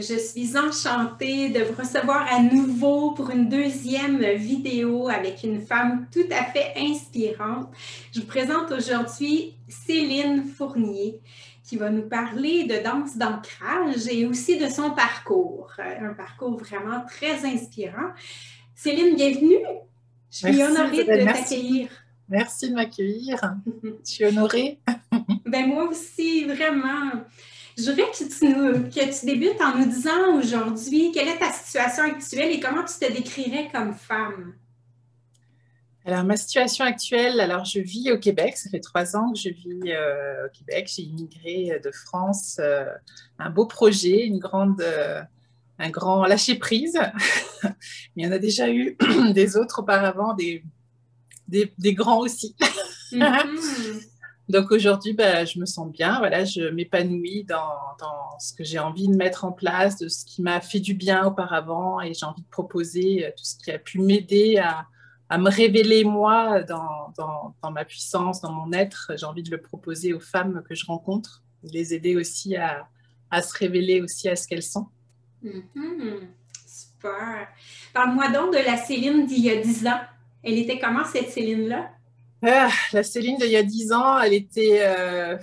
Je suis enchantée de vous recevoir à nouveau pour une deuxième vidéo avec une femme tout à fait inspirante. Je vous présente aujourd'hui Céline Fournier qui va nous parler de danse d'ancrage et aussi de son parcours, un parcours vraiment très inspirant. Céline, bienvenue. Je suis honorée de t'accueillir. Merci de m'accueillir. Je suis honorée. ben moi aussi, vraiment. Je voudrais que tu, que tu débutes en nous disant aujourd'hui quelle est ta situation actuelle et comment tu te décrirais comme femme. Alors, ma situation actuelle, alors je vis au Québec, ça fait trois ans que je vis euh, au Québec. J'ai immigré de France, euh, un beau projet, une grande, euh, un grand lâcher prise. Il y en a déjà eu des autres auparavant, des, des, des grands aussi. Mm-hmm. Donc aujourd'hui, bah, je me sens bien, voilà, je m'épanouis dans, dans, ce que j'ai envie de mettre en place, de ce qui m'a fait du bien auparavant et j'ai envie de proposer euh, tout ce qui a pu m'aider à, à, me révéler moi dans, dans, ma puissance, dans mon être. J'ai envie de le proposer aux femmes que je rencontre, les aider aussi à, à se révéler aussi à ce qu'elles sont. Mm-hmm. Super. Parle-moi donc de la Céline d'il y a 10 ans. Elle était comment cette Céline-là? Ah, la Céline d'il y a 10 ans, elle était. Euh,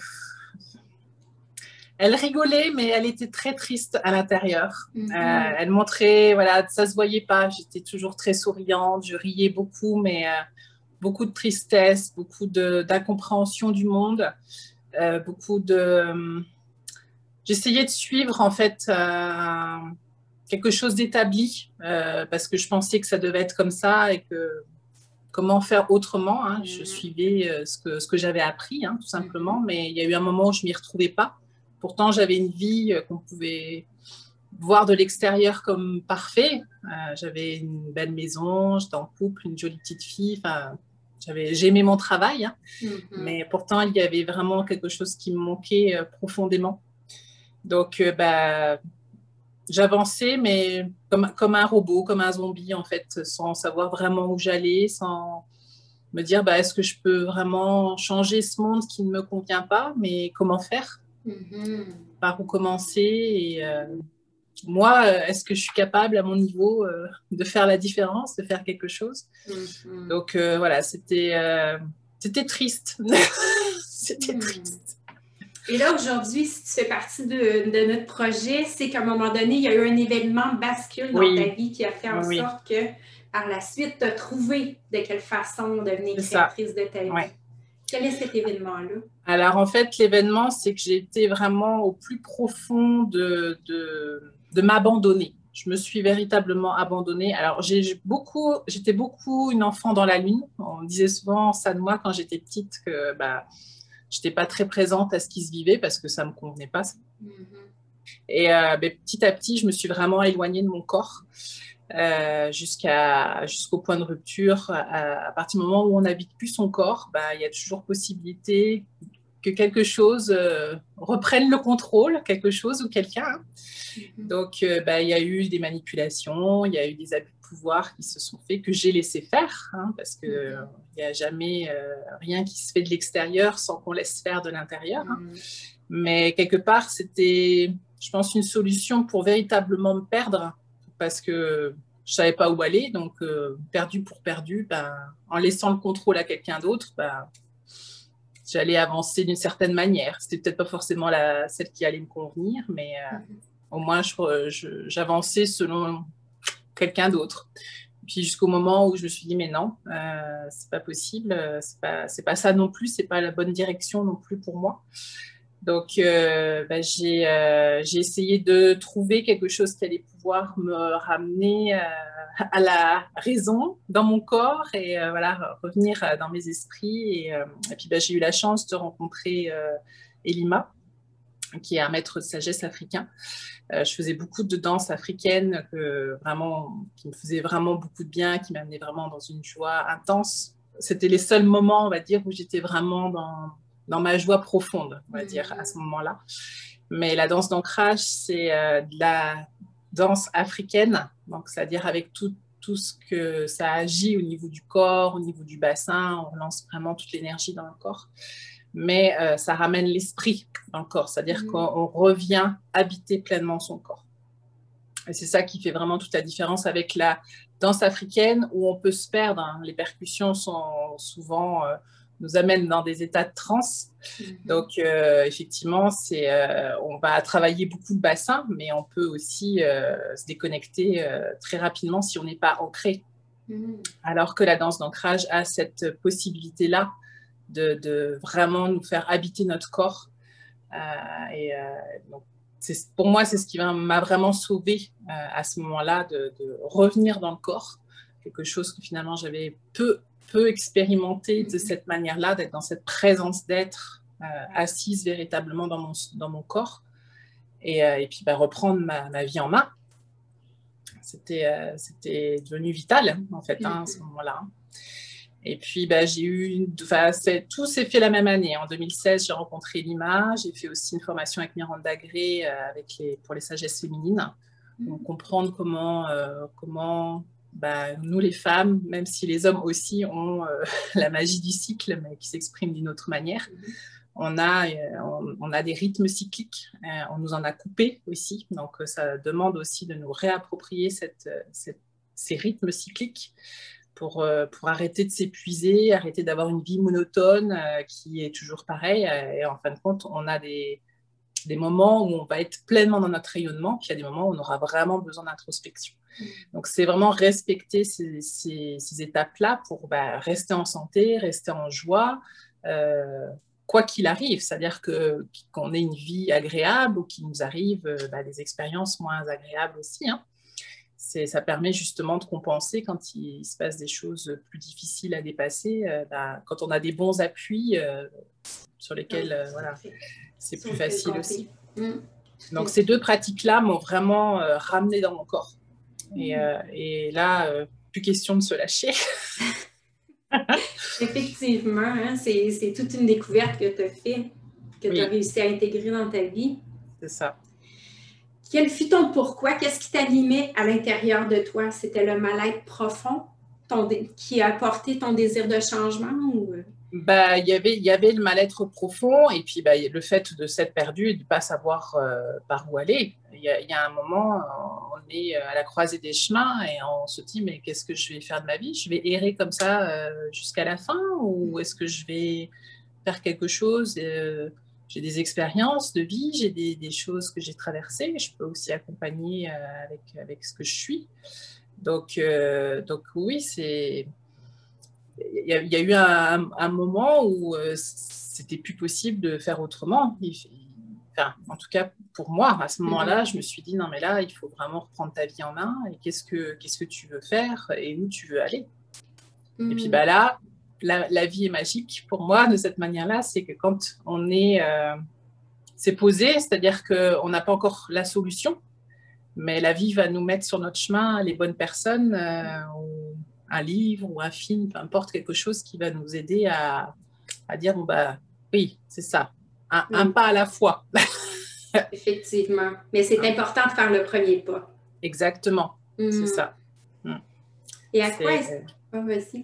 elle rigolait, mais elle était très triste à l'intérieur. Mhm. Euh, elle montrait, voilà, ça se voyait pas. J'étais toujours très souriante, je riais beaucoup, mais euh, beaucoup de tristesse, beaucoup d'incompréhension du monde, beaucoup de. J'essayais de suivre en fait quelque chose d'établi parce que je pensais que ça devait être comme ça et que comment faire autrement. Hein. Je mhm. suivais euh, ce que, ce que j'avais appris, hein, tout simplement, mhm. mais il y a eu un moment où je m'y retrouvais pas. Pourtant, j'avais une vie euh, qu'on pouvait voir de l'extérieur comme parfait. Euh, j'avais une belle maison, j'étais en couple, une jolie petite fille. Enfin, j'avais, j'aimais mon travail, hein. mhm. mais pourtant, il y avait vraiment quelque chose qui me manquait profondément. Donc, bah, j'avançais, mais comme, comme un robot, comme un zombie, en fait, sans savoir vraiment où j'allais, sans me dire, bah, est-ce que je peux vraiment changer ce monde qui ne me convient pas, mais comment faire? Mm-hmm. Par où commencer et, euh, moi, est-ce que je suis capable à mon niveau euh, de faire la différence, de faire quelque chose? Mm-hmm. Donc euh, voilà, c'était c'était triste. c'était mm. triste. Et là, aujourd'hui, si tu fais partie de, notre projet, c'est qu'à un moment donné, il y a eu un événement bascule dans ta vie qui a fait en sorte que par la suite, tu as trouvé de quelle façon devenir créatrice de ta vie. Quel est cet événement-là? Alors, en fait, l'événement, c'est que j'ai été vraiment au plus profond de, de, m'abandonner. Je me suis véritablement abandonnée. Alors, j'ai beaucoup, j'étais beaucoup une enfant dans la lune. On disait souvent ça de moi quand j'étais petite que bah, j'étais pas très présente à ce qui se vivait parce que ça me convenait pas. Mm-hmm. Et euh, ben, petit à petit, je me suis vraiment éloignée de mon corps euh, jusqu'à jusqu'au point de rupture. À, partir du moment où on n'habite plus son corps, ben, il y a toujours possibilité que quelque chose euh, reprenne le contrôle, quelque chose ou quelqu'un. Mm-hmm. Donc, ben, il y a eu des manipulations, il y a eu des abus pouvoir qui se sont faits, que j'ai laissé faire, hein, parce qu'il mm-hmm. n'y a jamais euh, rien qui se fait de l'extérieur sans qu'on laisse faire de l'intérieur. Hein. Mm-hmm. Mais quelque part, c'était, je pense, une solution pour véritablement me perdre, parce que je savais pas où aller, donc euh, perdu pour perdu, ben, en laissant le contrôle à quelqu'un d'autre, ben, j'allais avancer d'une certaine manière. C'était peut-être pas forcément la, celle qui allait me convenir, mais euh, mm-hmm. au moins j'avançais selon quelqu'un d'autre. Puis jusqu'au moment où je me suis dit, mais non, euh, c'est pas possible, euh, c'est pas, c'est pas ça non plus, c'est pas la bonne direction non plus pour moi. Donc, euh, bah, j'ai, euh, j'ai essayé de trouver quelque chose qui allait pouvoir me ramener à la raison dans mon corps et voilà, revenir dans mes esprits. Et, puis, bah, j'ai eu la chance de rencontrer Elima, qui est un maître de sagesse africain. Euh, je faisais beaucoup de danse africaine vraiment, qui me faisait vraiment beaucoup de bien, qui m'amenait vraiment dans une joie intense. C'était les seuls moments, on va dire, où j'étais vraiment dans, dans ma joie profonde, on va dire, à ce moment-là. Mais la danse d'ancrage, c'est euh, de la danse africaine, donc c'est-à-dire avec tout, tout ce que ça agit au niveau du corps, au niveau du bassin, on lance vraiment toute l'énergie dans le corps mais ça ramène l'esprit dans le corps, c'est-à-dire mmh. qu'on revient habiter pleinement son corps. Et c'est ça qui fait vraiment toute la différence avec la danse africaine où on peut se perdre. Hein. Les percussions sont souvent nous amènent dans des états de transe. Mhm. Donc, euh, effectivement, c'est, euh, on va travailler beaucoup de bassins, mais on peut aussi euh, se déconnecter très rapidement si on n'est pas ancré. Mhm. Alors que la danse d'ancrage a cette possibilité-là de, de, vraiment nous faire habiter notre corps. et donc, pour moi, c'est ce qui m'a vraiment sauvé à ce moment-là, de, de, revenir dans le corps, quelque chose que finalement j'avais peu peut expérimenter de cette manière-là, d'être dans cette présence d'être euh, assise véritablement dans mon, dans mon corps et, euh, et puis bah, reprendre ma, ma, vie en main. C'était euh, c'était devenu vital en fait hein, à ce moment-là. Et puis bah, j'ai eu, tout s'est fait la même année. En 2016, j'ai rencontré Lima. J'ai fait aussi une formation avec Miranda Gray avec les, pour les sagesses féminines. Donc comprendre comment comment bah, nous les femmes, même si les hommes aussi ont euh, la magie du cycle, mais qui s'exprime d'une autre manière, mhm. on a, euh, on, a des rythmes cycliques, euh, on nous en a coupé aussi, donc ça demande aussi de nous réapproprier cette, ces rythmes cycliques pour, pour arrêter de s'épuiser, arrêter d'avoir une vie monotone qui est toujours pareille, et en fin de compte, on a des, des moments où on va être pleinement dans notre rayonnement, puis il y a des moments où on aura vraiment besoin d'introspection. Donc, c'est vraiment respecter ces, étapes-là pour bah, rester en santé, rester en joie, euh, quoi qu'il arrive. C'est-à-dire que, qu'on ait une vie agréable ou qu'il nous arrive euh, bah, des expériences moins agréables aussi. Hein. ça permet justement de compenser quand il, se passe des choses plus difficiles à dépasser, euh, bah, quand on a des bons appuis sur lesquels voilà, c'est plus facile aussi. Mm. Donc ces deux pratiques-là m'ont vraiment ramené dans mon corps. Et, mm. euh, et là, euh, plus question de se lâcher. Effectivement, hein, c'est toute une découverte que tu as fait, que tu as réussi à intégrer dans ta vie. C'est ça. Quel fut ton pourquoi? Qu'est-ce qui t'animait à l'intérieur de toi? C'était le mal-être profond ton, qui a apporté ton désir de changement? Ou... Euh? bah, y il y avait le mal-être profond et puis bah, le fait de s'être perdu et de ne pas savoir euh, par où aller. Il y, y, a un moment, on est à la croisée des chemins et on se dit mais qu'est-ce que je vais faire de ma vie? Je vais errer comme ça euh, jusqu'à la fin ou est-ce que je vais faire quelque chose euh, J'ai des expériences de vie, j'ai des, des, choses que j'ai traversées. Je peux aussi accompagner avec, avec ce que je suis. Donc, donc oui, c'est il y, a eu un, moment où euh, c'était plus possible de faire autrement. Enfin, en tout cas, pour moi, à ce moment-là, je me suis dit non, mais là, il faut vraiment reprendre ta vie en main et qu'est-ce que, qu'est-ce que tu veux faire et où tu veux aller? Et puis bah, là, la, vie est magique pour moi de cette manière-là, c'est que quand on est. Euh, c'est posé, c'est-à-dire qu'on n'a pas encore la solution, mais la vie va nous mettre sur notre chemin les bonnes personnes. Euh, un livre ou un film, peu importe, quelque chose qui va nous aider à, à dire, bon, bah, oui, c'est ça, un, pas à la fois. Effectivement. Mais c'est important de faire le premier pas. Exactement, c'est mm. ça. Mm. Et à quoi est-ce que...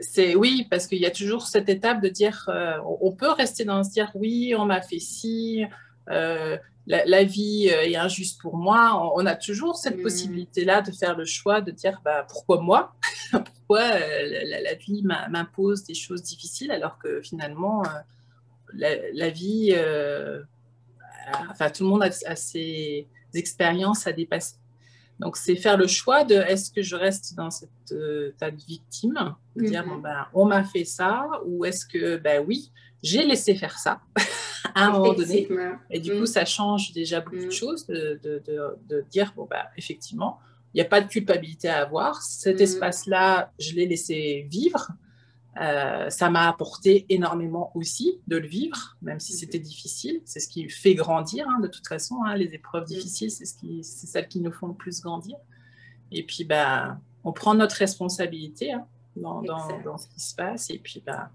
c'est oui, parce qu'il y a toujours cette étape de dire, euh, on peut rester dans se dire, oui, on m'a fait ci, euh, la, vie euh, est injuste pour moi. On, a toujours cette mm. possibilité-là de faire le choix de dire bah, pourquoi moi? Pourquoi euh, la, vie m'impose des choses difficiles alors que finalement, la, vie, enfin, tout le monde a, ses expériences à dépasser. Donc, c'est faire le choix de est-ce que je reste dans cette tas de victime, de dire mm-hmm. bon, ben, on m'a fait ça, ou est-ce que, ben oui, j'ai laissé faire ça? à un moment donné. Et du coup, mm. ça change déjà beaucoup de mm. choses de, de, de, dire, bon, bah, effectivement, il n'y a pas de culpabilité à avoir. Cet mm. espace-là, je l'ai laissé vivre. Euh, ça m'a apporté énormément aussi de le vivre, même si c'était difficile. C'est ce qui fait grandir, hein, de toute façon. Hein, les épreuves difficiles, c'est ce qui, celles qui nous font le plus grandir. Et puis, bah, on prend notre responsabilité hein, dans, dans, dans, ce qui se passe et puis bah,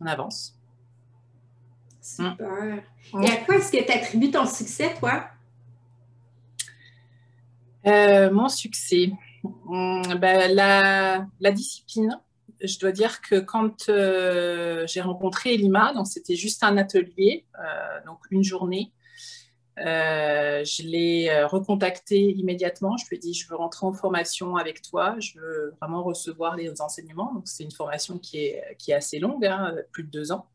on avance. Super. Mm. Et à quoi est-ce que tu attribues ton succès, toi? Euh, mon succès, mm, ben, la, discipline je dois dire que quand euh, j'ai rencontré Elima, donc c'était juste un atelier, donc une journée, euh, je l'ai euh, recontacté immédiatement. Je lui ai dit, je veux rentrer en formation avec toi. Je veux vraiment recevoir les enseignements. Donc, c'est une formation qui est, qui est assez longue, hein, plus de deux ans.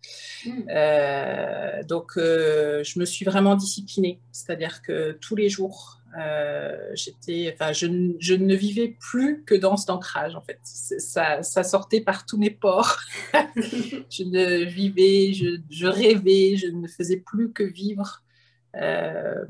Hmm. Euh, donc, je me suis vraiment disciplinée. C'est-à-dire que tous les jours, j'étais, enfin, je, je, ne vivais plus que dans cet ancrage, en fait. Ça, ça sortait par tous mes pores. je ne vivais, je, je rêvais, je ne faisais plus que vivre euh,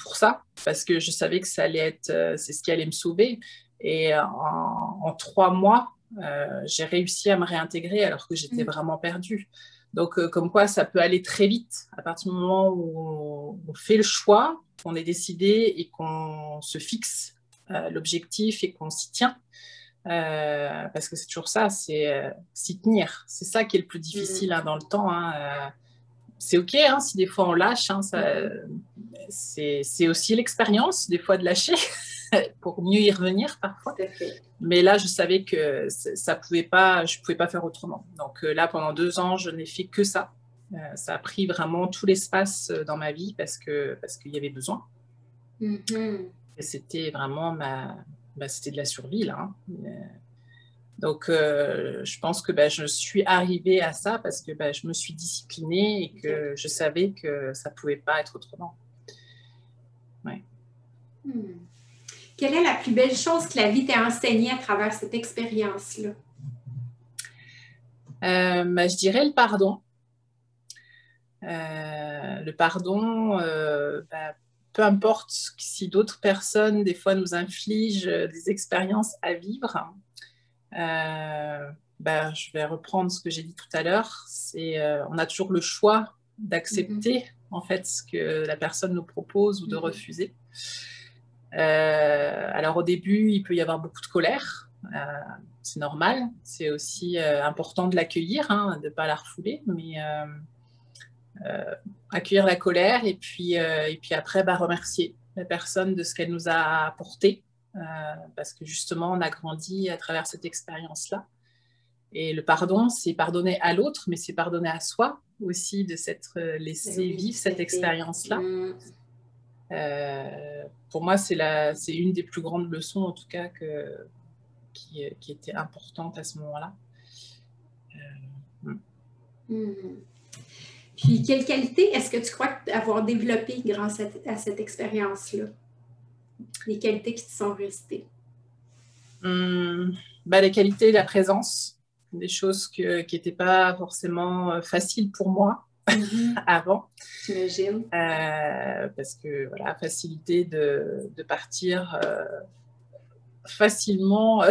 pour ça, parce que je savais que ça allait être, euh, c'est ce qui allait me sauver. Et en, trois mois, euh, j'ai réussi à me réintégrer alors que j'étais mm. vraiment perdue. Donc, comme quoi, ça peut aller très vite à partir du moment où on, fait le choix, qu'on est décidé et qu'on se fixe l'objectif et qu'on s'y tient. parce que c'est toujours ça, c'est s'y tenir. C'est ça qui est le plus difficile mm. hein, dans le temps. Hein, c'est OK hein, si des fois on lâche. Hein, c'est aussi l'expérience, des fois, de lâcher pour mieux y revenir parfois. Mais là, je savais que ça pouvait pas, je ne pouvais pas faire autrement. Donc euh, là, pendant deux ans, je n'ai fait que ça. Euh, ça a pris vraiment tout l'espace euh, dans ma vie parce qu'il parce qu'il y avait besoin. Mm-hmm. C'était vraiment ma, bah, c'était de la survie là. Hein. Donc, euh, je pense que ben, je suis arrivée à ça parce que ben, je me suis disciplinée et que je savais que ça ne pouvait pas être autrement. Ouais. Hmm. Quelle est la plus belle chose que la vie t'a enseignée à travers cette expérience-là? Euh, ben, je dirais le pardon. Euh, le pardon, peu importe si d'autres personnes, des fois, nous infligent des expériences à vivre, euh, ben, je vais reprendre ce que j'ai dit tout à l'heure. C'est, euh, on a toujours le choix d'accepter mhm. en fait ce que la personne nous propose ou de mhm. refuser. Euh, alors au début, il peut y avoir beaucoup de colère. c'est normal. C'est aussi important de l'accueillir, hein, de ne pas la refouler, mais accueillir la colère et puis, et puis après bah, remercier la personne de ce qu'elle nous a apporté parce que justement, on a grandi à travers cette expérience-là. Et le pardon, c'est pardonner à l'autre, mais c'est pardonner à soi aussi de s'être euh, laissé vivre cette expérience-là. Mm. Euh, pour moi, c'est une des plus grandes leçons, en tout cas, que, qui, qui était importante à ce moment-là. Mm. Mm. Puis, quelle qualité est-ce que tu crois avoir développé grâce à cette expérience-là? Les qualités qui te sont restées? Hum, bah, les qualités et la présence, des choses qui n'étaient pas forcément euh, faciles pour moi mm-hmm. avant. J'imagine. Euh, parce que, voilà, facilité de, de partir euh, facilement,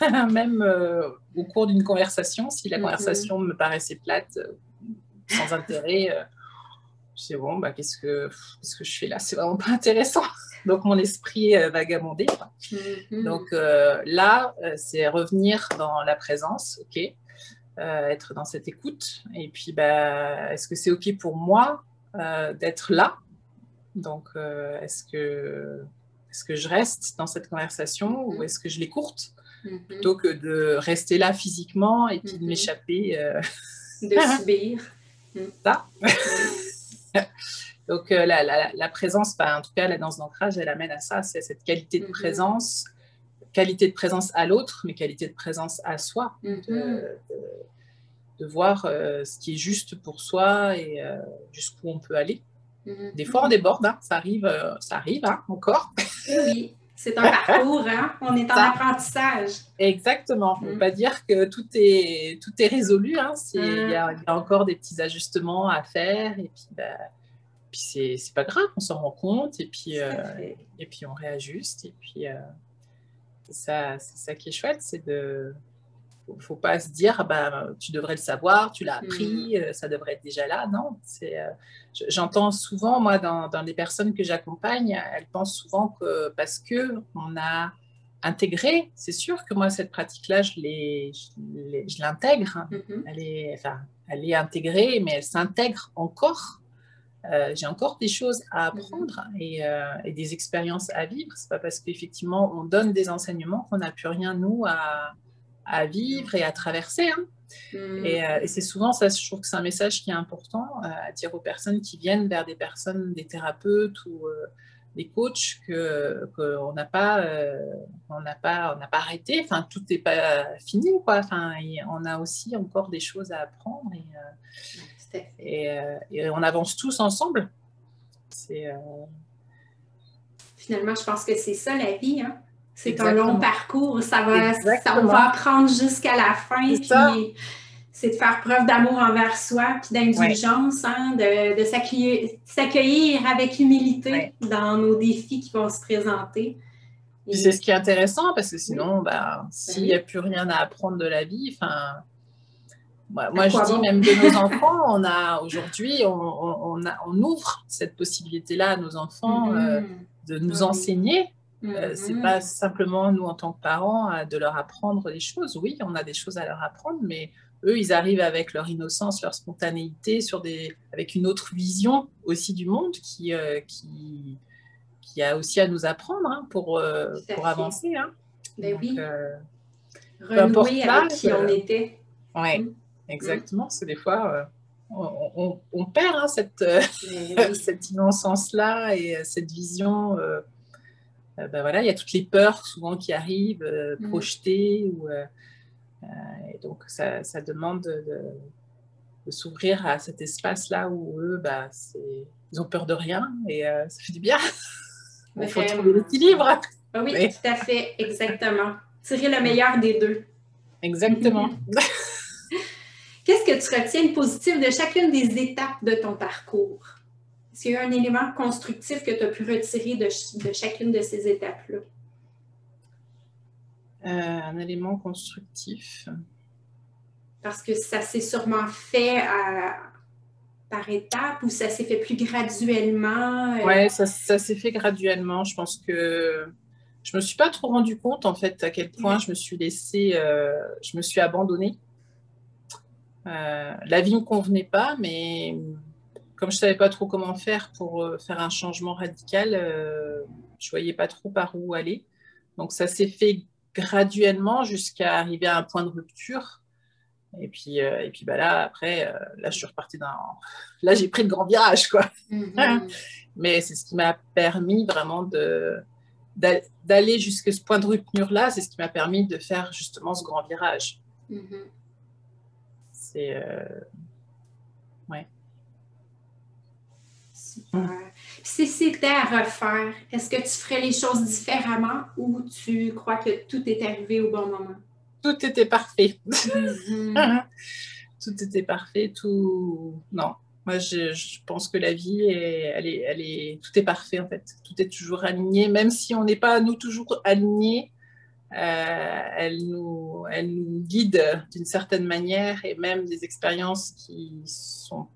même au cours d'une conversation, si la mm-hmm. conversation me paraissait plate, sans intérêt. je sais, bon, bah, qu'est-ce que, qu'est-ce que je fais là? C'est vraiment pas intéressant. Donc, mon esprit euh, vagabondait. Mm-hmm. Donc, euh, là, euh, c'est revenir dans la présence, OK Être dans cette écoute. Et puis, bah, est-ce que c'est OK pour moi d'être là? Donc, est-ce que, est que je reste dans cette conversation ou mm-hmm. est-ce que je l'écourte? Mm-hmm. plutôt que de rester là physiquement et puis de m'échapper De subir. Ça. Donc euh, la, présence, bah, en tout cas la danse d'ancrage, elle amène à ça, c'est cette qualité de mhm. présence, qualité de présence à l'autre, mais qualité de présence à soi, de, mhm. voir euh, ce qui est juste pour soi et euh, jusqu'où on peut aller. Mhm. Des fois on déborde, hein, ça arrive, ça arrive hein, encore. oui. C'est un parcours, hein? on est en apprentissage. Exactement. On ne peut pas dire que tout est, tout est résolu. Hein? Il y, a encore des petits ajustements à faire. Et puis, bah, puis c'est pas grave, on s'en rend compte et puis, euh, et, puis on réajuste. Et puis, euh, c'est ça, ça qui est chouette, c'est de. Faut, pas se dire, ah bah, tu devrais le savoir, tu l'as appris, mmh. euh, ça devrait être déjà là. Non, c'est. J'entends souvent, moi, dans, dans les personnes que j'accompagne, elles pensent souvent que parce que on a intégré, c'est sûr que moi, cette pratique-là, je l'intègre. Hein. Mmh elle, est, enfin, elle est intégrée, mais elle s'intègre encore euh, j'ai encore des choses à apprendre euh, et, des expériences à vivre. C'est pas parce qu'effectivement on donne des enseignements qu'on n'a plus rien nous à, à vivre et à traverser. Hein. Mm. Et, et c'est souvent ça, je trouve que c'est un message qui est important à dire aux personnes qui viennent vers des personnes, des thérapeutes ou des coachs que qu'on n'a pas euh, on n'a pas on n'a pas arrêté enfin tout n'est pas fini quoi enfin on a aussi encore des choses à apprendre et, euh, et, on avance tous ensemble. C'est finalement je pense que c'est ça la vie hein? c'est un long parcours. Ça va ça, on va apprendre jusqu'à la fin puis c'est de faire preuve d'amour envers soi, puis d'indulgence, hein, de, s'accueillir avec humilité dans nos défis qui vont se présenter. c'est ce qui est intéressant, parce que sinon, ben, s'il n'y a plus rien à apprendre de la vie, enfin... Moi, je dis même de nos enfants, on a aujourd'hui, on, on, ouvre cette possibilité-là à nos enfants mm-hmm. euh, de nous enseigner. Ce euh, c'est mm-hmm. pas simplement nous en tant que parents de leur apprendre des choses. Oui, on a des choses à leur apprendre, mais eux, ils arrivent avec leur innocence, leur spontanéité, sur des, avec une autre vision aussi du monde qui, euh, qui, qui a aussi à nous apprendre hein, pour, euh, pour avancer. Hein. Ben oui. Euh, Renouer avec qui on était. Oui, mm. Exactement. C'est des fois, on, on, perd hein, cette, cette innocence-là et cette vision. ben voilà, il y a toutes les peurs souvent qui arrivent, mm. projetées ou euh, et donc, ça, demande de, s'ouvrir à cet espace-là où eux, bah, ils ont peur de rien et euh, ça fait du bien. Il faut trouver l'équilibre. Oui, tout à fait, exactement. Tirer le meilleur des deux. Exactement. Qu'est-ce que tu retiens de positif de chacune des étapes de ton parcours? Est-ce qu'il y a un élément constructif que tu as pu retirer de chacune de ces étapes-là? Euh, un élément constructif. Parce que ça s'est sûrement fait euh, par étapes ou ça s'est fait plus graduellement? Euh? Oui, ça, s'est fait graduellement. Je pense que je me suis pas trop rendu compte en fait à quel point je me suis laissée, je me suis abandonnée. La vie ne me convenait pas, mais comme je savais pas trop comment faire pour faire un changement radical, je voyais pas trop par où aller. Donc ça s'est fait graduellement jusqu'à arriver à un point de rupture. Et puis, euh, et puis bah là, après, euh, là, je suis repartie dans. Là, j'ai pris le grand virage, quoi. Mm-hmm. Mais c'est ce qui m'a permis vraiment de d'aller jusqu'à ce point de rupture-là. C'est ce qui m'a permis de faire justement ce grand virage. Mm-hmm. C'est. Euh... Ouais. Si c'était à refaire, est-ce que tu ferais les choses différemment ou tu crois que tout est arrivé au bon moment? Tout était parfait. Mm-hmm. tout était parfait, tout. Non. Moi, je, pense que la vie, est, elle est, elle est, tout est parfait en fait. Tout est toujours aligné, même si on n'est pas nous toujours alignés. Euh, elle, nous, elle nous guide d'une certaine manière et même des expériences qui sont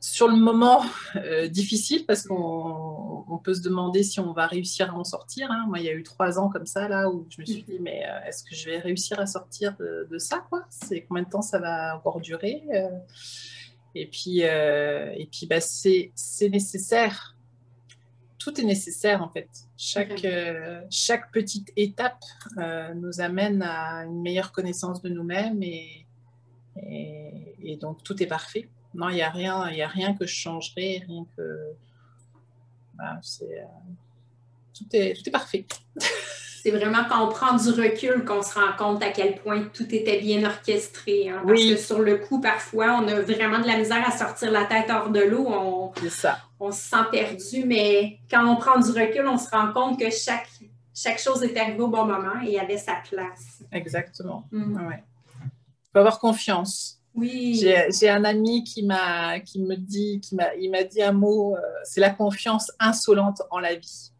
sur le moment euh, difficile parce qu'on peut se demander si on va réussir à en sortir. Hein. Moi, il y a eu trois ans comme ça là où je me suis dit mais euh, est-ce que je vais réussir à sortir de, ça quoi? C'est combien de temps ça va encore durer euh? Et puis et puis bah, c'est nécessaire. Tout est nécessaire en fait. Chaque chaque petite étape nous amène à une meilleure connaissance de nous-mêmes et, et donc tout est parfait. Non, il n'y a, rien, a rien que je changerais, rien que. Bah, euh, tout, est, tout est parfait. c'est vraiment quand on prend du recul qu'on se rend compte à quel point tout était bien orchestré. Hein, parce que sur le coup, parfois, on a vraiment de la misère à sortir la tête hors de l'eau. On, ça. on se sent perdu, mais quand on prend du recul, on se rend compte que chaque, chaque chose est arrivée au bon moment et avait sa place. Exactement. Mm. Ouais. Il faut avoir confiance. Oui. J'ai un ami qui m'a, qui me dit, qui m'a, il m'a dit un mot, euh, c'est la confiance insolente en la vie.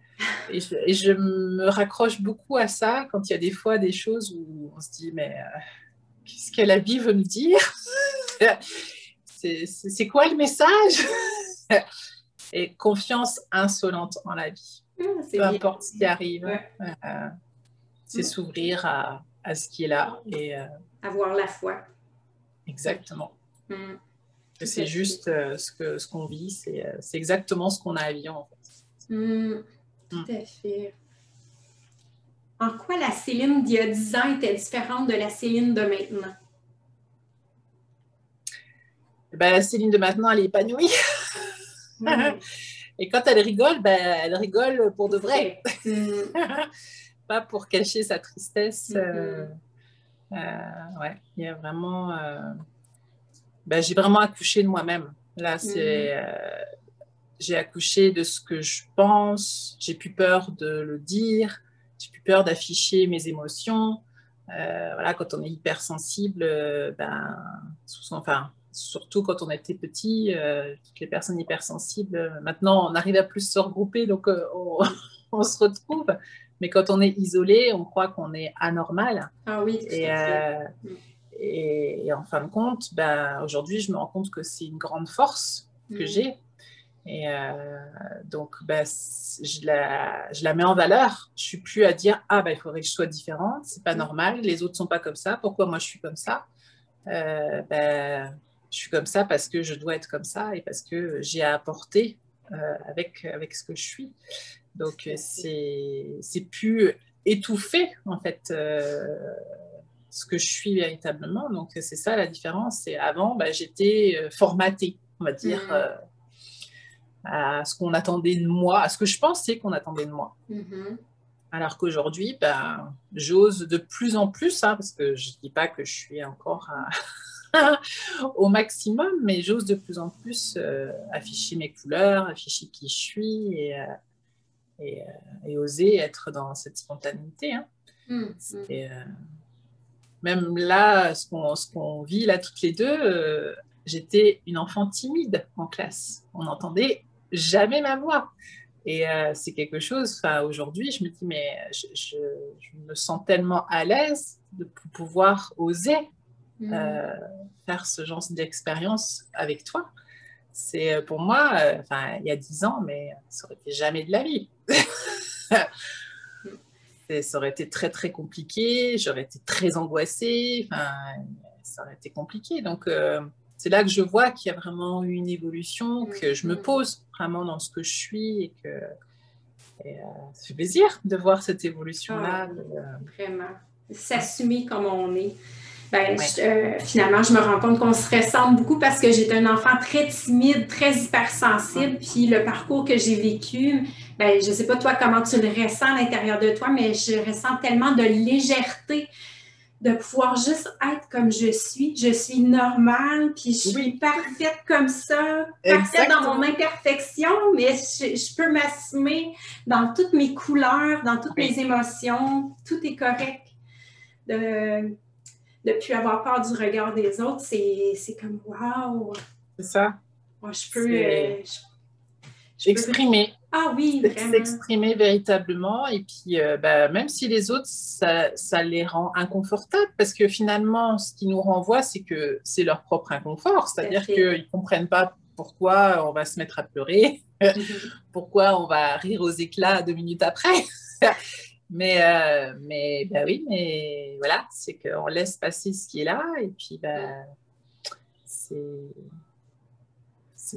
Et je, me raccroche beaucoup à ça quand il y a des fois des choses où on se dit, mais euh, qu'est-ce que la vie veut me dire? C'est quoi le message? Et confiance insolente en la vie. Ah, Peu importe ce qui arrive, euh, c'est s'ouvrir à, à, ce qui est là et avoir la foi. Exactement. Mm. C'est juste euh, ce qu'on ce qu'on vit, euh, c'est exactement ce qu'on a à vivre en fait. Tout mm. à fait. En quoi la Céline d'il y a 10 ans était différente de la Céline de maintenant? Ben, la Céline de maintenant, elle est épanouie. Mm. Et quand elle rigole, ben, elle rigole pour de vrai. Pas pour cacher sa tristesse. Mm-hmm. Euh, euh, ouais, il y a vraiment. Euh, ben, j'ai vraiment accouché de moi-même. Là, c'est. J'ai accouché de ce que je pense. J'ai plus peur de le dire. J'ai plus peur d'afficher mes émotions. voilà, quand on est hypersensible, ben, enfin, surtout quand on était petit, euh, toutes les personnes hypersensibles, euh, maintenant on arrive à plus se regrouper, donc euh, on, se retrouve. Mais quand on est isolé, on croit qu'on est anormal. Ah oui. Et, et, en fin de compte, ben, aujourd'hui, je me rends compte que c'est une grande force que mm. j'ai. Et donc, ben, je, la, je, la, mets en valeur. Je suis plus à dire ah ben il faudrait que je sois différente, c'est pas mm. normal, les autres sont pas comme ça, pourquoi moi je suis comme ça? Ben, je suis comme ça parce que je dois être comme ça et parce que j'ai à apporter euh, avec, avec ce que je suis. Donc, c'est plus étouffé, en fait, euh, ce que je suis véritablement. Donc, c'est ça la différence. Et avant, bah, j'étais euh, formatée, on va dire, mmh. À ce qu'on attendait de moi, à ce que je pensais qu'on attendait de moi. Mmh. Alors qu'aujourd'hui, bah, j'ose de plus en plus, hein, parce que je ne dis pas que je suis encore à au maximum, mais j'ose de plus en plus euh, afficher mes couleurs, afficher qui je suis et, euh, euh, et, oser être dans cette spontanéité. Hein. Mmh, mmh. même là, ce qu'on vit là toutes les deux, j'étais une enfant timide en classe. On n'entendait jamais ma voix. Et c'est quelque chose, aujourd'hui, je me dis, mais je, je, me sens tellement à l'aise de pouvoir oser Mm. Euh, faire ce genre d'expérience avec toi. C'est euh, pour moi, euh, il y a dix ans, mais ça aurait été jamais de la vie. ça aurait été très très compliqué, j'aurais été très angoissée, ça aurait été compliqué. Donc c'est là que je vois qu'il y a vraiment eu une évolution, que je me mm. pose vraiment dans ce que je suis et que et, ça fait plaisir de voir cette évolution-là. Ah, vraiment, s'assumer comme on est ben, euh, finalement, je me rends compte qu'on se ressemble beaucoup parce que j'étais un enfant très timide, très hypersensible. Puis le parcours que j'ai vécu, ben, je ne sais pas toi comment tu le ressens à l'intérieur de toi, mais je ressens tellement de légèreté de pouvoir juste être comme je suis. Je suis normale, puis je suis parfaite comme ça, parfaite dans mon imperfection, mais je, peux m'assumer dans toutes mes couleurs, dans toutes mes émotions. Tout est correct. De, ne plus avoir peur du regard des autres, c'est comme wow! C'est ça. Moi, je peux. Euh, exprimer. Ah oui. S'exprimer véritablement. Et puis, euh, bah, même si les autres, ça, ça, les rend inconfortables, parce que finalement, ce qui nous renvoie, c'est que c'est leur propre inconfort. C'est-à-dire qu'ils ne comprennent pas pourquoi on va se mettre à pleurer, pourquoi on va rire aux éclats deux minutes après. Mais, euh, mais ben oui, mais voilà, c'est qu'on laisse passer ce qui est là et puis ben, c'est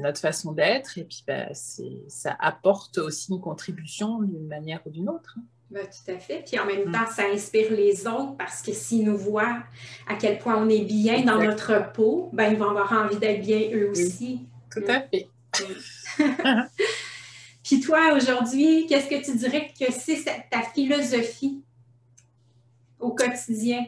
notre façon d'être et puis ben, ça apporte aussi une contribution d'une manière ou d'une autre. Ben, tout à fait. Puis en même mm. temps, ça inspire les autres parce que s'ils nous voient à quel point on est bien dans notre peau, ben, ils vont avoir envie d'être bien eux aussi. tout à fait. Puis toi, aujourd'hui, qu'est-ce que tu dirais que c'est ta philosophie au quotidien?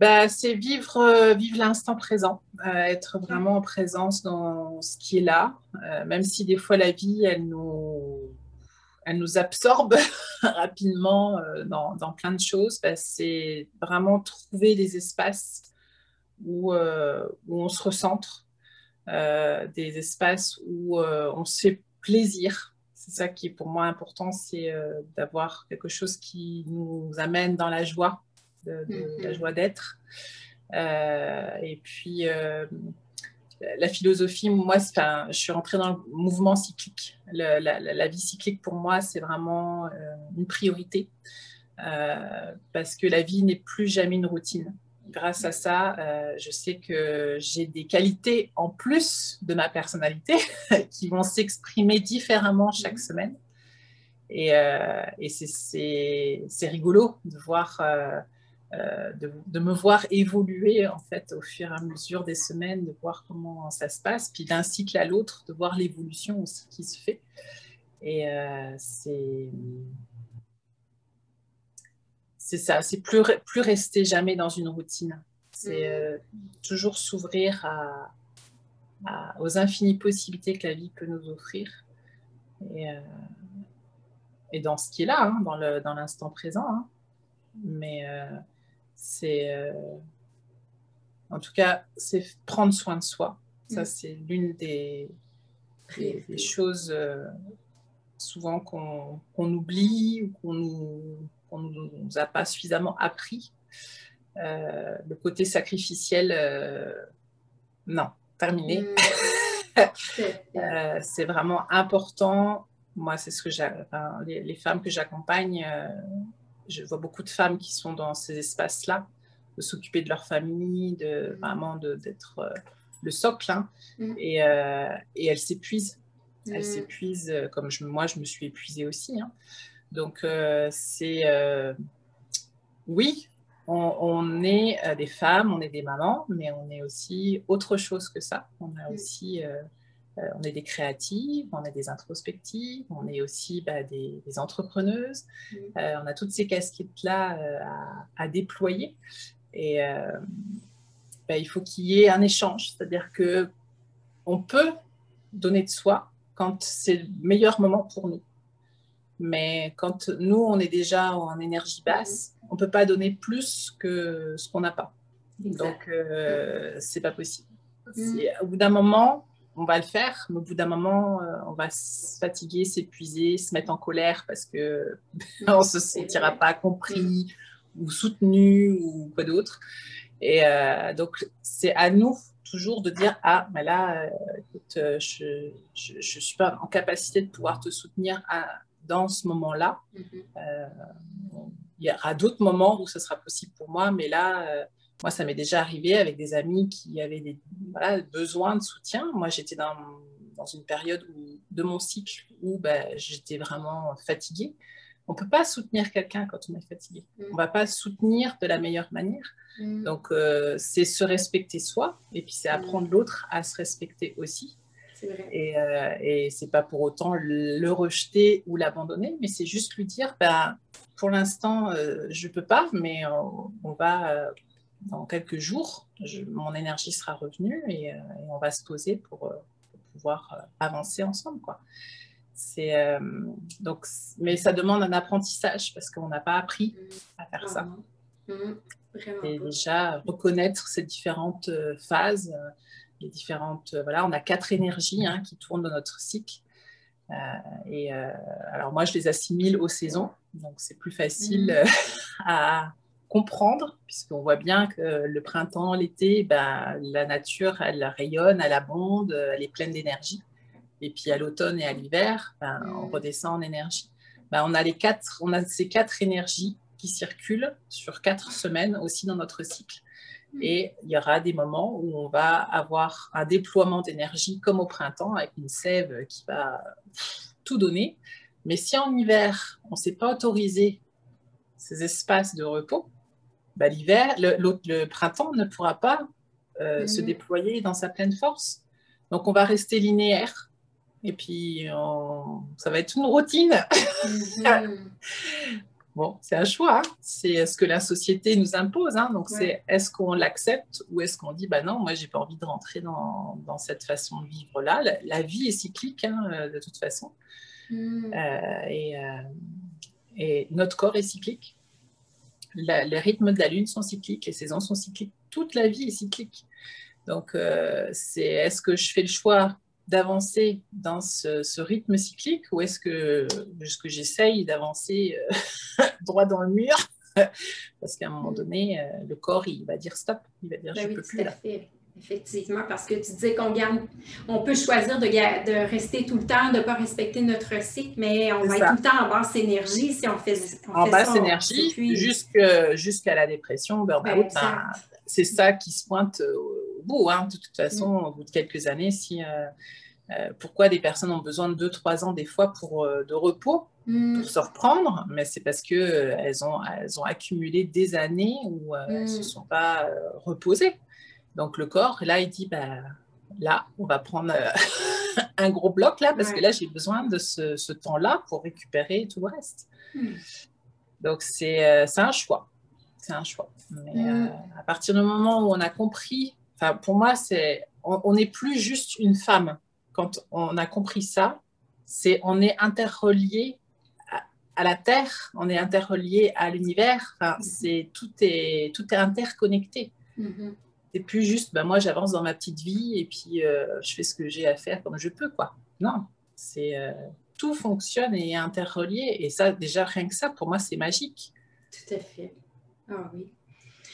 Ben, c'est vivre, euh, vivre l'instant présent, euh, être vraiment en présence dans ce qui est là, euh, même si des fois la vie, elle nous, elle nous absorbe rapidement dans, plein de choses. Ben, c'est vraiment trouver des espaces où, où on se recentre, des espaces où on se fait plaisir. C'est ça qui est pour moi important, c'est d'avoir quelque chose qui nous amène dans la joie, de, la mhm. joie d'être. Euh, et puis, euh, la philosophie, moi, je suis rentrée dans le mouvement cyclique. la, vie cyclique, pour moi, c'est vraiment une priorité parce que la vie n'est plus jamais une routine grâce à ça, euh, je sais que j'ai des qualités en plus de ma personnalité qui vont s'exprimer différemment chaque mhm. semaine. Et, et c'est rigolo de voir euh, de, me voir évoluer en fait au fur et à mesure des semaines, de voir comment ça se passe, puis d'un cycle à l'autre, de voir l'évolution aussi qui se fait. Et euh, c'est c'est ça, c'est plus, plus rester jamais dans une routine. C'est mm. euh, toujours s'ouvrir à, aux infinies possibilités que la vie peut nous offrir. Et, et dans ce qui est là, hein, dans l'instant dans présent. Hein. Mais c'est euh, en tout cas c'est prendre soin de soi. Ça mm. c'est l'une des, des, choses euh, souvent qu'on oublie ou qu'on nous, nous a pas suffisamment appris. Euh, le côté sacrificiel non terminé. Mm. c'est vraiment important. Moi c'est ce que j'ai les, les, femmes que j'accompagne je vois beaucoup de femmes qui sont dans ces espaces-là, de s'occuper de leur famille, de vraiment d'être euh, le socle, hein. mm. et, euh, et, elles s'épuisent. Elles mm. s'épuisent, euh, comme je, moi je me suis épuisée aussi. Hein. Donc c'est oui, on, est des femmes, on est des mamans, mais on est aussi autre chose que ça. On a mm. aussi euh, on est des créatives, on est des introspectives, on est aussi bah, des, entrepreneuses. Euh, on a toutes ces casquettes-là euh, à, déployer. Et bah, il faut qu'il y ait un échange, c'est-à-dire que on peut donner de soi quand c'est le meilleur moment pour nous. Mais quand nous, on est déjà en énergie basse, on ne peut pas donner plus que ce qu'on n'a pas. Donc, euh, c'est pas possible. Mm. Au bout d'un moment, on va le faire, mais au bout d'un moment, euh, on va se fatiguer, s'épuiser, se mettre en colère parce que on se sentira pas compris ou soutenu ou quoi d'autre. Et euh, donc, c'est à nous toujours de dire ah, mais là, euh, écoute, je ne suis pas en capacité de pouvoir te soutenir dans ce moment-là. Mm-hmm. il y aura d'autres moments où ce sera possible pour moi, mais là, moi, ça m'est déjà arrivé avec des amis qui avaient des voilà, besoins de soutien. Moi, j'étais dans, dans, une période où, de mon cycle où ben, j'étais vraiment fatiguée. On ne peut pas soutenir quelqu'un quand on est fatigué. Mm. On ne va pas soutenir de la meilleure manière. Mm. Donc, euh, c'est se respecter soi et puis c'est mm. apprendre l'autre à se respecter aussi. Et, euh, et c'est pas pour autant le, rejeter ou l'abandonner, mais c'est juste lui dire ben, pour l'instant, euh, je ne peux pas, mais on, on va euh, dans quelques jours, mon énergie sera revenue et, euh, on va se poser pour, euh, pouvoir euh, avancer ensemble. Quoi. Donc, mais ça demande un apprentissage parce qu'on n'a pas appris à faire ça. Mmh. Et déjà, reconnaître ces différentes phases, les différentes. Voilà, on a quatre énergies hein, qui tournent dans notre cycle. et alors, moi, je les assimile aux saisons, donc c'est plus facile mmh. à, comprendre, puisqu'on voit bien que le printemps, l'été, ben, la nature, elle rayonne, elle abonde, elle est pleine d'énergie. Et puis à l'automne et à l'hiver, ben, on mm. redescend en énergie. Ben, on, a les quatre, on a ces quatre énergies qui circulent sur quatre semaines aussi dans notre cycle. Mm. Et il y aura des moments où on va avoir un déploiement d'énergie comme au printemps avec une sève qui va tout donner. Mais si en hiver, on ne s'est pas autorisé ces espaces de repos, bah, l'hiver, le, le, printemps ne pourra pas euh, se déployer dans sa pleine force. Donc, on va rester linéaire. Et puis, ça va être une routine. Mhm. bon, c'est un choix. Hein. C'est ce que la société nous impose. Hein. Donc, c'est est-ce qu'on l'accepte ou est-ce qu'on dit, bah non, moi, j'ai pas envie de rentrer dans, dans cette façon de vivre-là. La, vie est cyclique, hein, de toute façon. Euh, et, euh, et notre corps est cyclique les rythmes de la Lune sont cycliques, les saisons sont cycliques, toute la vie est cyclique. Donc, euh, c'est est-ce que je fais le choix d'avancer dans ce, rythme cyclique ou est-ce que, que j'essaye d'avancer euh, droit dans le mur? Parce qu'à un moment donné, euh, le corps, il va dire stop, il va dire ben je ne peux plus. Effectivement, parce que tu disais qu'on garde, on peut choisir de, de, rester tout le temps, de ne pas respecter notre cycle, mais on va être tout le temps en basse énergie si on fait, En basse énergie, jusqu'à la dépression, ben, ben, c'est ça qui se pointe au bout. Hein. De toute façon, mm. au bout de quelques années, si, euh, Euh, pourquoi des personnes ont besoin de 2-3 ans des fois pour, euh, de repos Mm. pour se reprendre, mais c'est parce que euh, elles ont, elles ont accumulé des années où euh, elles ne se Mm. sont pas euh, reposées. Donc le corps, là, il dit, bah, là, on va prendre euh, un gros bloc là, parce Ouais. que là, j'ai besoin de ce, ce temps-là pour récupérer tout le reste. Mm. Donc c'est euh, un choix. C'est un choix. Mais Mm. euh, à partir du moment où on a compris, pour moi, c'est on n'est plus juste une femme. Quand on a compris ça, c'est on est interrelié à, à la terre, on est interrelié à l'univers. Enfin, c'est tout est tout est interconnecté. C'est plus juste, ben moi j'avance dans ma petite vie et puis euh, je fais ce que j'ai à faire comme je peux quoi. Non, c'est euh, tout fonctionne et est interrelié et ça déjà rien que ça pour moi c'est magique. Tout à fait. Ah oui.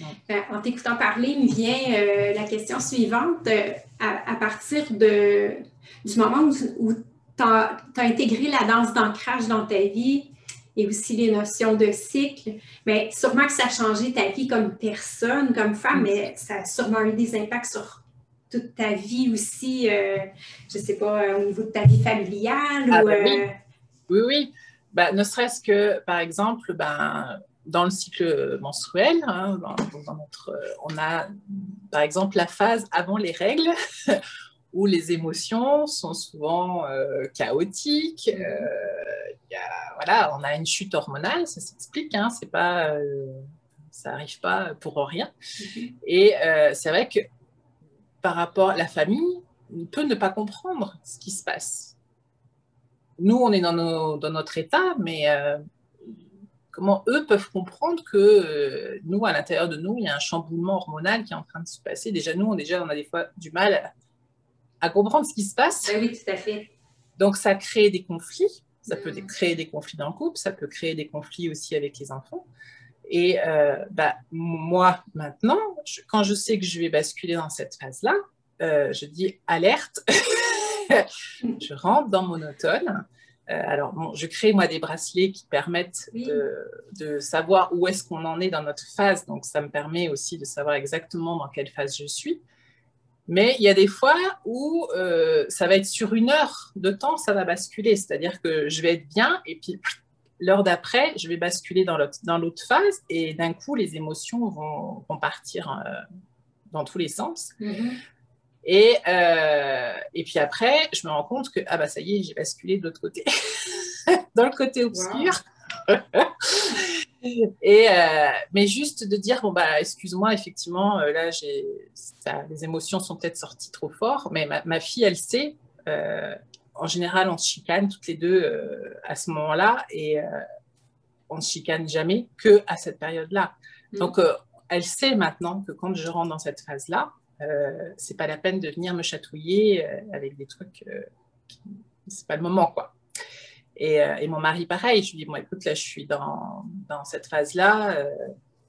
Ouais. Ben, en t'écoutant parler, me vient euh, la question suivante. À, à partir de, du moment où, tu as, intégré la danse d'ancrage dans ta vie et aussi les notions de cycle, mais sûrement que ça a changé ta vie comme personne, comme femme, Mm. mais ça a sûrement eu des impacts sur toute ta vie aussi, euh, je ne sais pas, euh, au niveau de ta vie familiale Ah, ou... ben oui. euh, Oui, oui. Bah, ne serait-ce que, par exemple, ben, dans le cycle menstruel, hein, dans, dans notre, on a, par exemple, la phase avant les règles, où les émotions sont souvent euh, chaotiques. euh, a- voilà, on a une chute hormonale, ça s'explique. Hein, c'est pas, euh, ça n'arrive pas pour rien. Mhm. Et euh, c'est vrai que par rapport à la famille, peut ne pas comprendre ce qui se passe. Nous, on est dans, nos- dans notre état, mais euh, comment eux peuvent comprendre que euh, nous, à l'intérieur de nous, il y a un chamboulement hormonal qui est en train de se passer. Déjà, nous, on, déjà, on a des fois du mal à, à comprendre ce qui se passe. Oui, tout à fait. Donc, ça crée des conflits. Ça peut créer des conflits dans le couple, ça peut créer des conflits aussi avec les enfants. Et euh, bah, moi, maintenant, je- quand je sais que je vais basculer dans cette phase-là, euh, je dis alerte, je rentre dans mon automne. Euh, alors, bon, je crée moi des bracelets qui permettent Oui. de, de savoir où est-ce qu'on en est dans notre phase. Donc, ça me permet aussi de savoir exactement dans quelle phase je suis. Mais il y a des fois où euh, ça va être sur une heure de temps, ça va basculer. C'est-à-dire que je vais être bien et puis l'heure d'après, je vais basculer dans l'autre, phase et d'un coup, les émotions vont, vont partir euh, dans tous les sens. Mhm. Et, euh, et puis après, je me rends compte que ah bah ça y est, j'ai basculé de l'autre côté, dans le côté obscur. Et euh, mais juste de dire bon bah excuse-moi, effectivement euh, là j'ai les émotions sont peut-être sorties trop fort, mais ma, ma fille elle sait. euh, en général, on se chicane toutes les deux euh, à ce moment-là et on ne se chicane jamais que à cette période-là. Mm. Donc elle sait maintenant que quand je rentre dans cette phase-là, c'est pas la peine de venir me chatouiller avec des trucs, qui- c'est pas le moment quoi. Et, euh, et mon mari pareil, je lui dis bon écoute là je suis dans, dans cette phase-là, euh,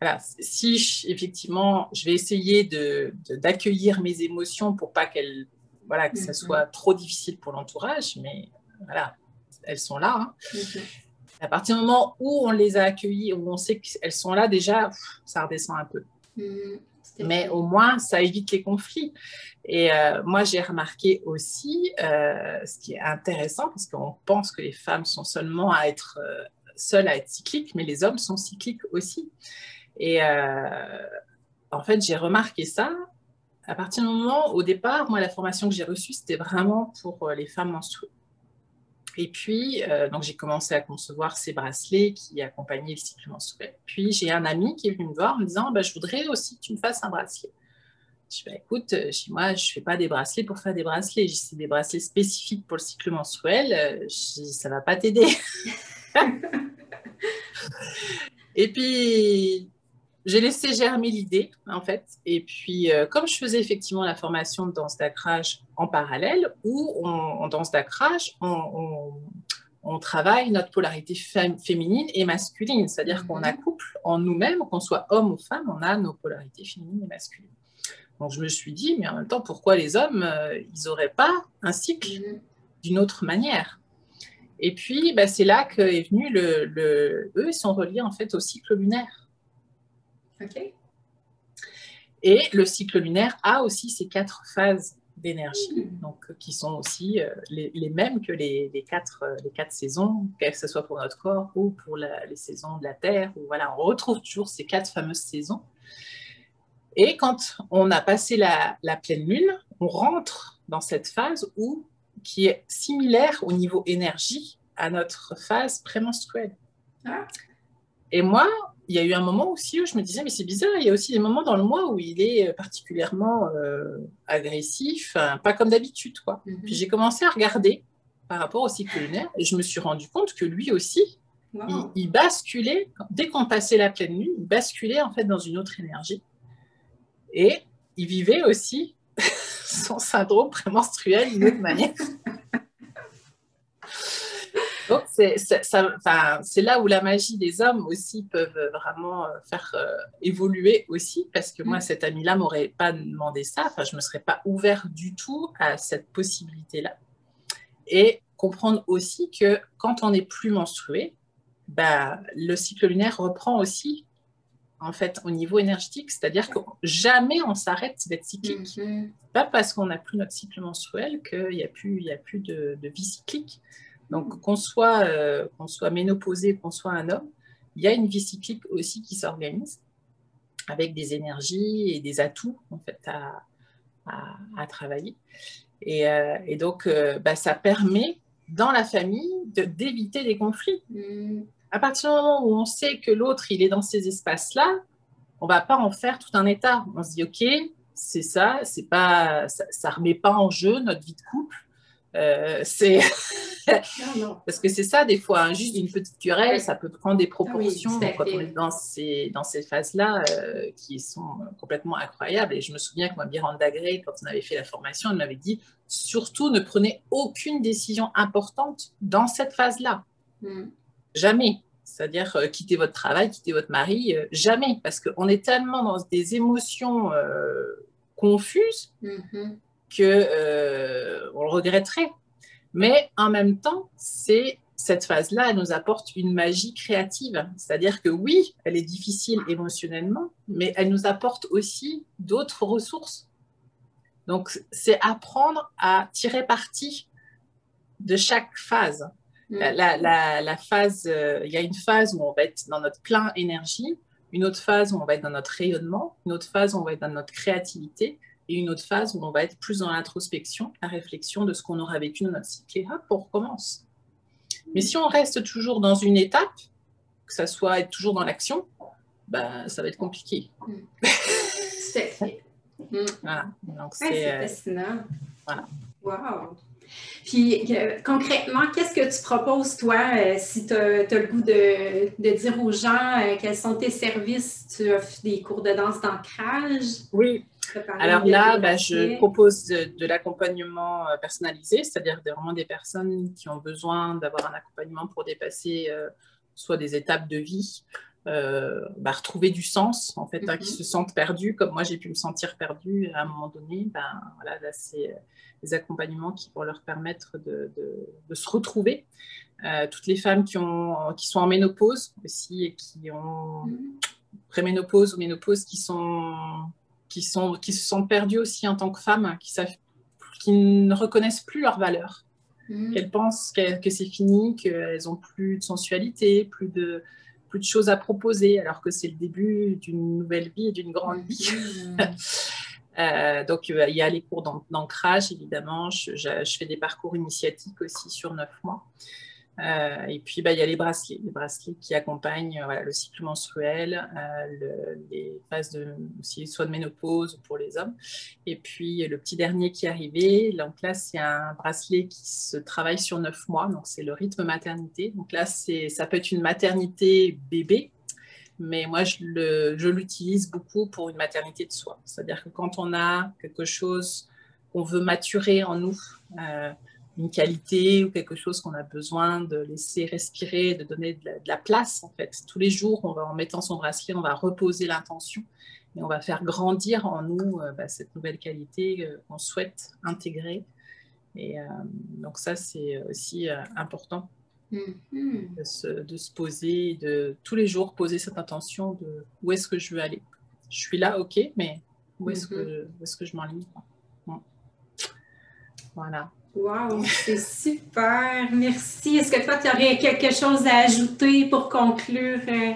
voilà, si je- effectivement je vais essayer de, de- d'accueillir mes émotions pour pas qu'elles, voilà que ça Mhm. soit trop difficile pour l'entourage, mais voilà elles sont là. hein. Mhm. À partir du moment où on les a accueillies, où on sait qu'elles sont là déjà, ça redescend un peu Mhm. Mais au moins ça évite les conflits. Et euh, moi j'ai remarqué aussi, euh, ce qui est intéressant, parce qu'on pense que les femmes sont seulement à être euh, seules à être cycliques, mais les hommes sont cycliques aussi. Et en fait j'ai remarqué ça. À partir du moment, au départ, moi la formation que j'ai reçue, c'était vraiment pour les femmes menstruées. Et puis, euh, donc j'ai commencé à concevoir ces bracelets qui accompagnaient le cycle menstruel. Puis j'ai un ami qui est venu me voir en me disant bah, Je voudrais aussi que tu me fasses un bracelet. Je dis bah, Écoute, euh, moi, je ne fais pas des bracelets pour faire des bracelets. C'est des bracelets spécifiques pour le cycle menstruel. Euh, Je dis, Ça ne va pas t'aider. Et puis, j'ai laissé germer l'idée, en fait. Et puis, euh, comme je faisais effectivement la formation de danse d'accrage en parallèle, où on, en danse d'accrage, on, on- on travaille notre polarité féminine et masculine. C'est-à-dire Mhm. qu'on accouple en nous-mêmes, qu'on soit homme ou femme, on a nos polarités féminines et masculines. Donc, je me suis dit, mais en même temps, pourquoi les hommes, euh, ils n'auraient pas un cycle Mhm. d'une autre manière? Et puis, bah, c'est là qu'est venu le, le- Eux, ils sont reliés en fait au cycle lunaire. Et le cycle lunaire a aussi ces quatre phases d'énergie, mm. donc qui sont aussi les, mêmes que les, quatre, les quatre saisons, que ce soit pour notre corps ou pour les saisons de la Terre. Ou voilà, on retrouve toujours ces quatre fameuses saisons. Et quand on a passé la, pleine lune, on rentre dans cette phase où, qui est similaire au niveau énergie à notre phase prémenstruelle. Ah. Et moi, il y a eu un moment aussi où je me disais, mais c'est bizarre, il y a aussi des moments dans le mois où il est particulièrement euh, agressif, pas comme d'habitude. quoi. Mhm. Puis j'ai commencé à regarder par rapport au cycle lunaire et je me suis rendu compte que lui aussi, il, il, basculait, dès qu'on passait la pleine lune, il basculait en fait dans une autre énergie. Et il vivait aussi son syndrome prémenstruel d'une autre manière. C'est là où la magie des hommes aussi peuvent vraiment euh, faire euh, évoluer aussi, parce que moi, mm. cet ami-là m'aurait pas demandé ça, enfin, je me serais pas ouvert du tout à cette possibilité-là. Et comprendre aussi que quand on n'est plus menstrué, bah, le cycle lunaire reprend aussi en fait, au niveau énergétique, c'est-à-dire que jamais on s'arrête d'être cyclique. Mm Pas parce qu'on n'a plus notre cycle menstruel qu'il n'y a plus, il a plus de, vie cyclique. Donc, qu'on soit, euh, qu'on soit ménopausé, qu'on soit un homme, il y a une vie cyclique aussi qui s'organise avec des énergies et des atouts en fait à, à, travailler. Et, euh, et donc, euh, bah, ça permet dans la famille d'éviter des conflits. Mm à partir du moment où on sait que l'autre, il est dans ces espaces-là, on va pas en faire tout un état. On se dit, OK, c'est ça, c'est pas, ça, ne remet pas en jeu notre vie de couple. Euh, c'est parce que c'est ça des fois, hein, juste une petite querelle, ça peut prendre des proportions quand on est dans ces, dans ces phases-là euh, qui sont complètement incroyables. Et je me souviens que moi, Miranda Gray, quand on avait fait la formation, elle m'avait dit surtout ne prenez aucune décision importante dans cette phase-là. Hmm. Jamais. C'est-à-dire euh, quitter votre travail, quitter votre mari, jamais. Parce qu'on est tellement dans des émotions confuses mm-hmm. Que on le regretterait. Mais en même temps, c'est cette phase-là, elle nous apporte une magie créative. C'est-à-dire que oui, elle est difficile émotionnellement, mais elle nous apporte aussi d'autres ressources. Donc, c'est apprendre à tirer parti de chaque phase. Mm. La, phase, euh, il y a une phase où on va être dans notre plein énergie, une autre phase où on va être dans notre rayonnement, une autre phase où on va être dans notre créativité, et une autre phase où on va être plus dans l'introspection, la réflexion de ce qu'on aura vécu dans notre cycle. Et hop, on recommence. Mais si on reste toujours dans une étape, que ça soit être toujours dans l'action, ben, ça va être compliqué. C'est Voilà. Donc, c'est euh, fascinant. voilà. Wow. Puis euh, concrètement, qu'est-ce que tu proposes, toi, euh, si tu as, le goût de, dire aux gens euh, quels sont tes services? Tu offres des cours de danse d'ancrage? Oui. Alors là, ben, je propose de, l'accompagnement personnalisé, c'est-à-dire vraiment des personnes qui ont besoin d'avoir un accompagnement pour dépasser soit des étapes de vie, bah, retrouver du sens, en fait, hein, qui mm-hmm. se sentent perdus, comme moi j'ai pu me sentir perdue à un moment donné. Ben, voilà, là, c'est des accompagnements qui vont leur permettre de, se retrouver. Euh, toutes les femmes qui, ont, qui sont en ménopause aussi et qui ont préménopause ou ménopause qui, sont, qui, sont, qui se sont perdues aussi en tant que femmes, qui, savent, qui ne reconnaissent plus leur valeur. Mmh. Qu'elles pensent que c'est fini, qu'elles n'ont plus de sensualité, plus de, plus de choses à proposer, alors que c'est le début d'une nouvelle vie et d'une grande vie. Euh, donc, il y a les cours d'ancrage, évidemment. Je, fais des parcours initiatiques aussi sur neuf mois. Euh, et puis, bah, il y a les bracelets, les bracelets qui accompagnent le cycle menstruel, euh, les phases de, aussi, soit de ménopause pour les hommes. Et puis, le petit dernier qui est arrivé, donc là, c'est un bracelet qui se travaille sur neuf mois, donc c'est le rythme maternité. Donc là, ça peut être une maternité bébé, mais moi, je l'utilise beaucoup pour une maternité de soi. C'est-à-dire que quand on a quelque chose qu'on veut maturer en nous, euh, une qualité ou quelque chose qu'on a besoin de laisser respirer, de donner de la, place, en fait. Tous les jours, on va, en mettant son bracelet, on va reposer l'intention et on va faire grandir en nous euh, bah, cette nouvelle qualité euh, qu'on souhaite intégrer. Et donc ça, c'est aussi important Mm-hmm. De, se, poser, de tous les jours poser cette intention de où est-ce que je veux aller. Je suis là, ok, mais où est-ce que, mm-hmm. est que je m'enligne Voilà. Wow, c'est super. Merci. Est-ce que toi, tu aurais quelque chose à ajouter pour conclure euh,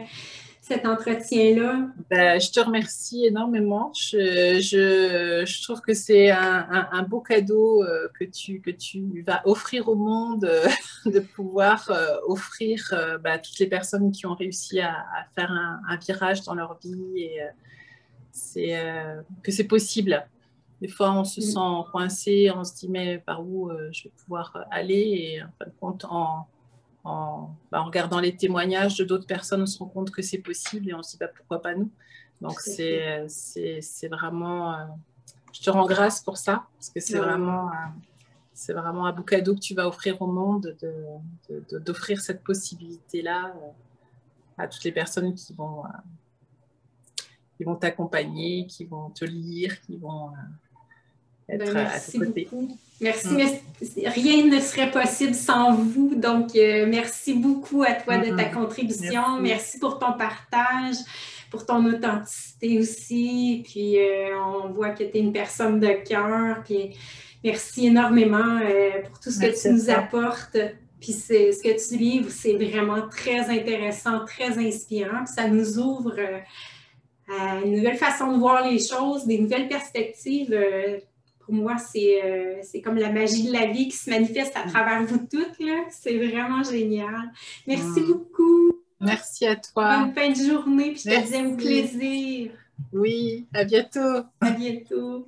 cet entretien-là? Ben, je te remercie énormément. Je, je, trouve que c'est un, beau cadeau euh, que, tu, que tu vas offrir au monde, euh, de pouvoir offrir ben, toutes les personnes qui ont réussi à, à faire un, un, virage dans leur vie et c'est que c'est possible. Des fois, on se mm. sent coincé, on se dit, mais par où euh, je vais pouvoir euh, aller Et en fin de compte, en, bah, en, regardant les témoignages de d'autres personnes, on se rend compte que c'est possible et on se dit, bah, pourquoi pas nous? Donc, c'est vraiment. Euh, je te rends grâce pour ça, parce que c'est vraiment. c'est vraiment un beau cadeau que tu vas offrir au monde, d'offrir de, cette possibilité-là à toutes les personnes qui vont, qui vont t'accompagner, qui vont te lire, qui vont ben, merci Beaucoup. Merci, mm. rien ne serait possible sans vous. Donc, euh, merci beaucoup à toi de ta contribution. Merci. pour ton partage, pour ton authenticité aussi. Puis, euh, on voit que tu es une personne de cœur. Puis, merci énormément euh, pour tout ce que tu nous apportes. Puis, ce que tu livres, c'est vraiment très intéressant, très inspirant. ça nous ouvre à une nouvelle façon de voir les choses, des nouvelles perspectives pour moi, euh, c'est comme la magie de la vie qui se manifeste à travers vous toutes. C'est vraiment génial. Merci mm. beaucoup. Merci à toi. Bonne fin de journée, puis je te dis un plaisir. Oui, à bientôt. À bientôt.